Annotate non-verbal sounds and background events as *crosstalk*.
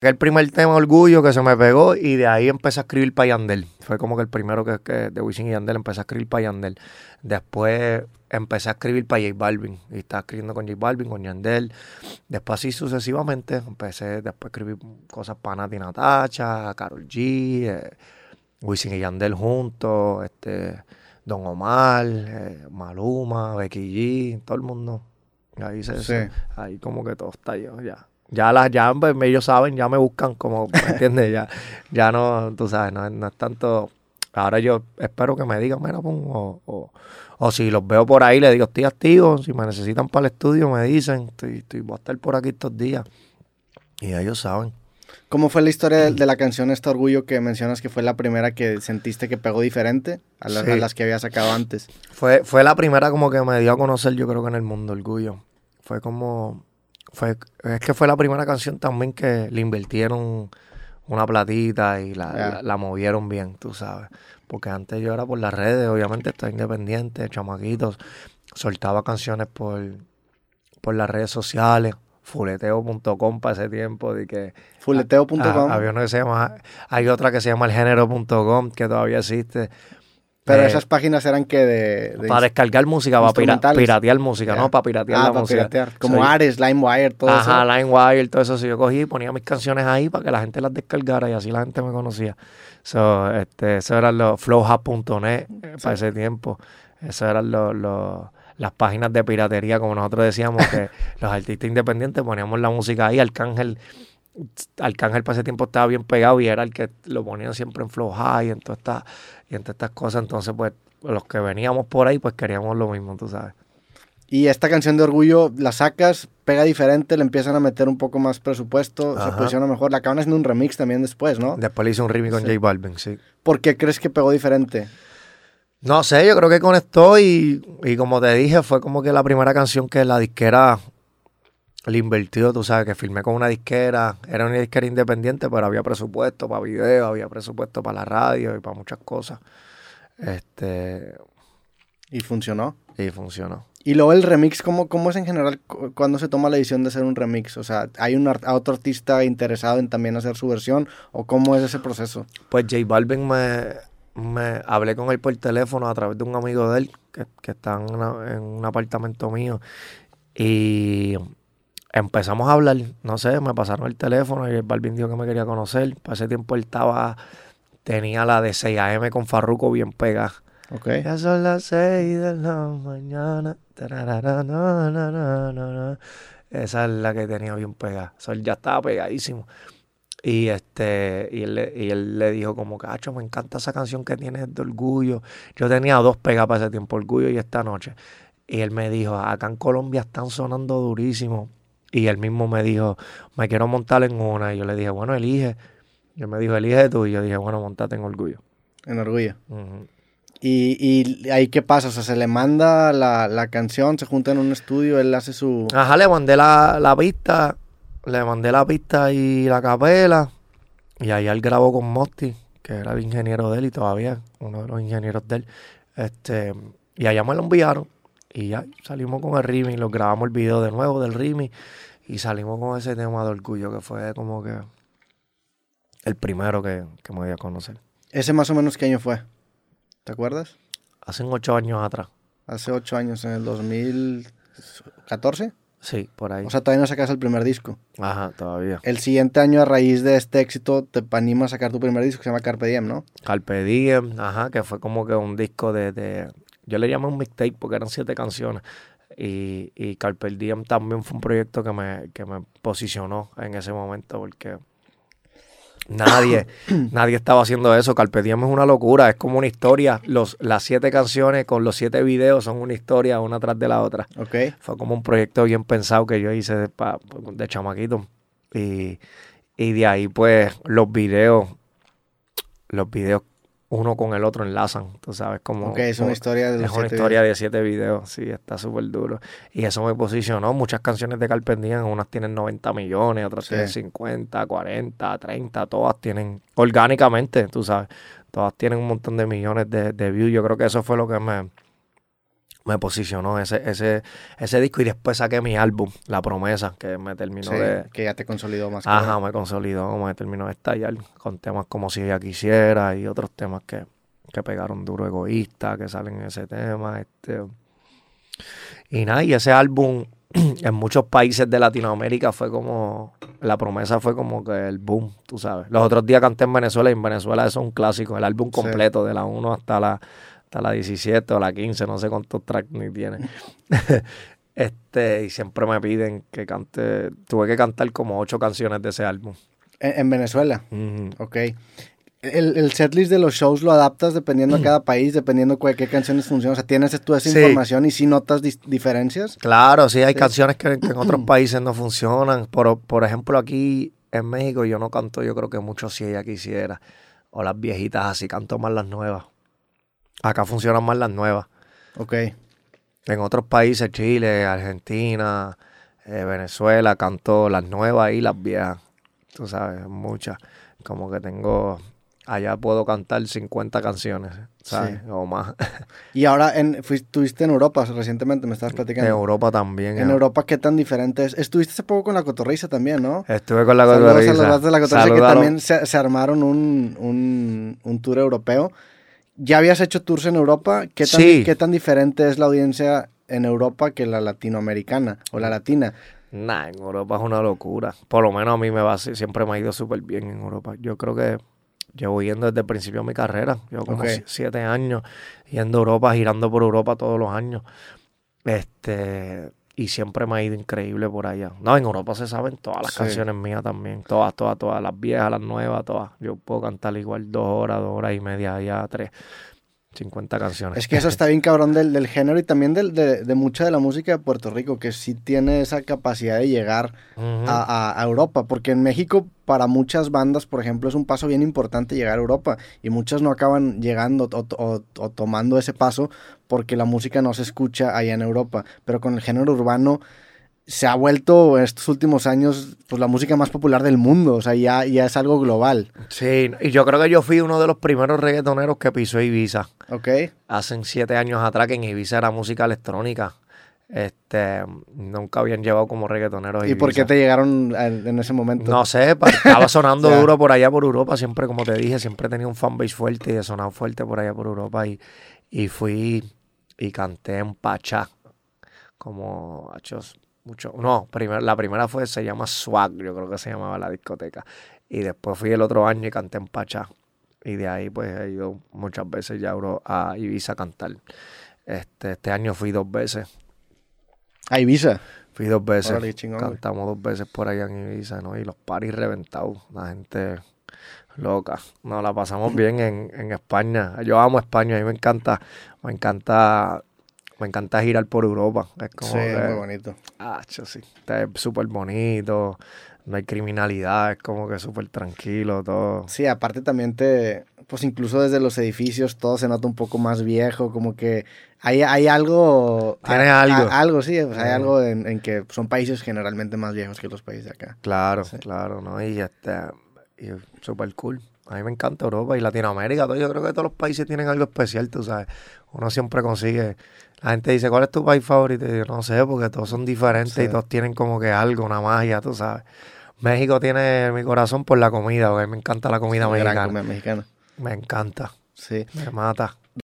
el primer tema Orgullo que se me pegó y de ahí empecé a escribir para Yandel. Fue como que el primero que, que de Wisin y Yandel empecé a escribir para Yandel. Después empecé a escribir para J Balvin y estaba escribiendo con J Balvin, con Yandel. Después así sucesivamente empecé después a escribir cosas para Nati Natacha, Carol G, eh, Wisin y Yandel juntos, este, Don Omar, eh, Maluma, Becky G, todo el mundo. Ahí, se, ahí como que todo está yo ya. Ya las, ya pues, ellos saben, ya me buscan como, ¿me entiendes? ya, ya no, tú sabes, no, no, es tanto. Ahora yo espero que me digan, mira, o, o, o, si los veo por ahí, les digo, estoy activo, si me necesitan para el estudio, me dicen, estoy, estoy, voy a estar por aquí estos días. Y ellos saben. ¿Cómo fue la historia de, la canción Este Orgullo que mencionas que fue la primera que sentiste que pegó diferente a, a las que había sacado antes? Fue, fue la primera como que me dio a conocer, yo creo que en el mundo Orgullo. Fue como, fue, es que fue la primera canción también que le invirtieron una platita y la, la, movieron bien, tú sabes. Porque antes yo era por las redes, obviamente estaba independiente, chamaquitos, soltaba canciones por, por las redes sociales, fuleteo.com para ese tiempo. De que, fuleteo.com. Había que se llama, hay otra que se llama elgénero.com que todavía existe. Pero eh, esas páginas eran que de, Para descargar música, para piratear música, ¿no? Para piratear ah, la para música. Piratear. Como Ares, LimeWire, todo eso. Ajá, LimeWire, todo eso. Si yo cogí y ponía mis canciones ahí para que la gente las descargara y así la gente me conocía. So, este, eso eran los flowhub.net para ese tiempo. Eso eran los, las páginas de piratería, como nosotros decíamos, que *laughs* los artistas independientes poníamos la música ahí. Arcángel, Arcángel para ese tiempo estaba bien pegado y era el que lo ponían siempre en Flow High, en todas estas y entre estas cosas, entonces, pues, los que veníamos por ahí, pues queríamos lo mismo, tú sabes. Y esta canción de Orgullo la sacas, pega diferente, le empiezan a meter un poco más presupuesto, se posiciona mejor. La acaban haciendo un remix también después, ¿no? Después le hice un remix con J Balvin, sí. ¿Por qué crees que pegó diferente? No sé, yo creo que conectó y, y como te dije, fue como que la primera canción que la disquera le invertido, tú sabes, que filmé con una disquera, era una disquera independiente, pero había presupuesto para video, había presupuesto para la radio y para muchas cosas. Este. ¿Y funcionó? Y funcionó. Y luego el remix, ¿cómo, cómo es en general cuando se toma la decisión de hacer un remix? O sea, ¿hay un otro artista interesado en también hacer su versión? ¿O cómo es ese proceso? Pues J Balvin me, me hablé con él por teléfono a través de un amigo de él que, que está en, en un apartamento mío. Y empezamos a hablar, no sé, me pasaron el teléfono y el Balvin dijo que me quería conocer. Para ese tiempo él estaba, tenía la de 6 AM con Farruko bien pegada. Ok. Ya son las 6 de la mañana. Esa es la que tenía bien pegada. O ya estaba pegadísimo. Y este, y él, y él le dijo como, cacho, me encanta esa canción que tienes de orgullo. Yo tenía dos pegas para ese tiempo, orgullo y esta noche. Y él me dijo, acá en Colombia están sonando durísimo. Y él mismo me dijo, me quiero montar en una. Y yo le dije, bueno, elige. Y él me dijo, elige tú. Y yo dije, bueno, montate en orgullo. En orgullo. ¿Y, ¿Y ahí qué pasa? O sea, se le manda la, canción, se junta en un estudio, él hace su... Ajá, le mandé la, la pista, le mandé la pista y la capela. Y ahí él grabó con Mosti, que era el ingeniero de él y todavía uno de los ingenieros de él. Este, y allá me lo enviaron. Y ya salimos con el Rimi, lo grabamos el video de nuevo del Rimi y salimos con ese tema de orgullo que fue como que el primero que, me dio a conocer. ¿Ese más o menos qué año fue? ¿Te acuerdas? Hace ocho años atrás. Hace ocho años, en el 2014. Sí, por ahí. O sea, todavía no sacas el primer disco. Ajá, todavía. El siguiente año, a raíz de este éxito, te anima a sacar tu primer disco que se llama Carpe Diem, ¿no? Carpe Diem, ajá, que fue como que un disco de, yo le llamé un mixtape porque eran siete canciones. Y, y Carpe Diem también fue un proyecto que me, que me posicionó en ese momento porque nadie, *coughs* nadie estaba haciendo eso. Carpe Diem es una locura, es como una historia. Los, las siete canciones con los siete videos son una historia una tras de la otra. Okay. Fue como un proyecto bien pensado que yo hice de, de chamaquito. Y, y de ahí pues los videos, los videos uno con el otro enlazan, tú sabes, como... Ok, es una historia de Es una historia de siete videos, sí, está súper duro. Y eso me posicionó, muchas canciones de Carpe unas tienen 90 millones, otras tienen 50, 40, 30, todas tienen, orgánicamente, tú sabes, todas tienen un montón de millones de, de views. Yo creo que eso fue lo que me, me posicionó ese, ese, ese disco y después saqué mi álbum, La Promesa, que me terminó Sí, de... que ya te consolidó más. Ajá, me consolidó, me terminó de estallar con temas como Si ella quisiera y otros temas que, que pegaron duro, egoísta, que salen en ese tema. Este. Y nada, y ese álbum *clears throat* en muchos países de Latinoamérica fue como, la promesa fue como que el boom, tú sabes. Los otros días canté en Venezuela y en Venezuela eso es un clásico, el álbum Sí. completo, de la 1 hasta la, hasta la 17 o la 15, no sé cuántos tracks ni tiene. *laughs* *laughs* este, y siempre me piden que cante, tuve que cantar como ocho canciones de ese álbum. En, en Venezuela. Ok. El, el setlist de los shows lo adaptas dependiendo a cada país, dependiendo de qué canciones funcionan. O sea, tienes tú esa Sí. información y si notas dis- diferencias. Claro, sí, hay Sí. canciones que, que en otros *clears throat* países no funcionan. Por, por ejemplo, aquí en México yo no canto, yo creo que mucho si ella quisiera. O las viejitas así, canto más las nuevas. Acá funcionan más las nuevas. Ok. En otros países, Chile, Argentina, eh, Venezuela, canto las nuevas y las viejas. Tú sabes, muchas. Como que tengo, allá puedo cantar 50 canciones, ¿sabes? O más. *laughs* Y ahora en, fuiste, estuviste en Europa recientemente, me estabas En platicando. Europa también. En eh. Europa, ¿qué tan diferente es? Estuviste hace poco con la cotorriza también, ¿no? Estuve con la Saludos a los cotorriza. de la cotorriza que también se, se armaron un, un, un tour europeo. ¿Ya habías hecho tours en Europa? ¿Qué tan, Sí. ¿Qué tan diferente es la audiencia en Europa que la latinoamericana o la latina? Nah, en Europa es una locura. Por lo menos a mí me va siempre me ha ido súper bien en Europa. Yo creo que llevo yendo desde el principio de mi carrera. Llevo como Ok. si- siete años yendo a Europa, girando por Europa todos los años. Este, y siempre me ha ido increíble por allá. No, en Europa se saben todas las Sí. canciones mías también. Todas, todas, todas. Las viejas, las nuevas, todas. Yo puedo cantar igual dos horas, dos horas y media, allá tres. 50 canciones. Es que eso está bien cabrón del, del género y también del- de, de mucha de la música de Puerto Rico, que sí tiene esa capacidad de llegar a, a- a Europa, porque en México para muchas bandas, por ejemplo, es un paso bien importante llegar a Europa y muchas no acaban llegando o, o- o tomando ese paso porque la música no se escucha allá en Europa, pero con el género urbano se ha vuelto en estos últimos años pues la música más popular del mundo, o sea, ya, ya es algo global, Sí, y yo creo que yo fui uno de los primeros reggaetoneros que pisó Ibiza. ¿ok? hace siete años atrás que en Ibiza era música electrónica. Este, nunca habían llevado como reggaetoneros. ¿Y por qué te llegaron en, ese momento? No sé, estaba *laughs* sonando duro por allá por Europa, siempre como te dije, siempre tenía un fanbase fuerte y he sonado fuerte por allá por Europa y, y fui y canté en Pachá, como hachos, mucho. No, primer- la primera fue, se llama Swag, yo creo que se llamaba la discoteca. Y después fui el otro año y canté en Pachá. Y de ahí pues he ido muchas veces ya a Ibiza a cantar. Este, este año fui dos veces. A Ibiza. Fui dos veces. Órale, chingón. Cantamos dos veces por allá en Ibiza, ¿no? Y los paris reventados. La gente loca. Nos la pasamos bien en, en España. Yo amo España. A mí me encanta, me encanta, me encanta girar por Europa. Es como Sí, que, muy bonito. ah, sí. Está súper bonito. No hay criminalidad. Es como que súper tranquilo todo. Sí, aparte también te, pues incluso desde los edificios todo se nota un poco más viejo, como que hay, hay algo... Tiene a- algo. a- algo, sí, sea, hay Ujú. algo en, en que son países generalmente más viejos que los países de acá. Claro, Sí. claro, ¿no? Y este, y súper cool. A mí me encanta Europa y Latinoamérica. todo. Yo creo que todos los países tienen algo especial, tú sabes. Uno siempre consigue. La gente dice, ¿cuál es tu país favorito? Y yo no sé, porque todos son diferentes Sí. y todos tienen como que algo, una magia, tú sabes. México tiene mi corazón por la comida, porque me encanta la comida mexicana. comida mexicana. Me encanta, Sí. me mata.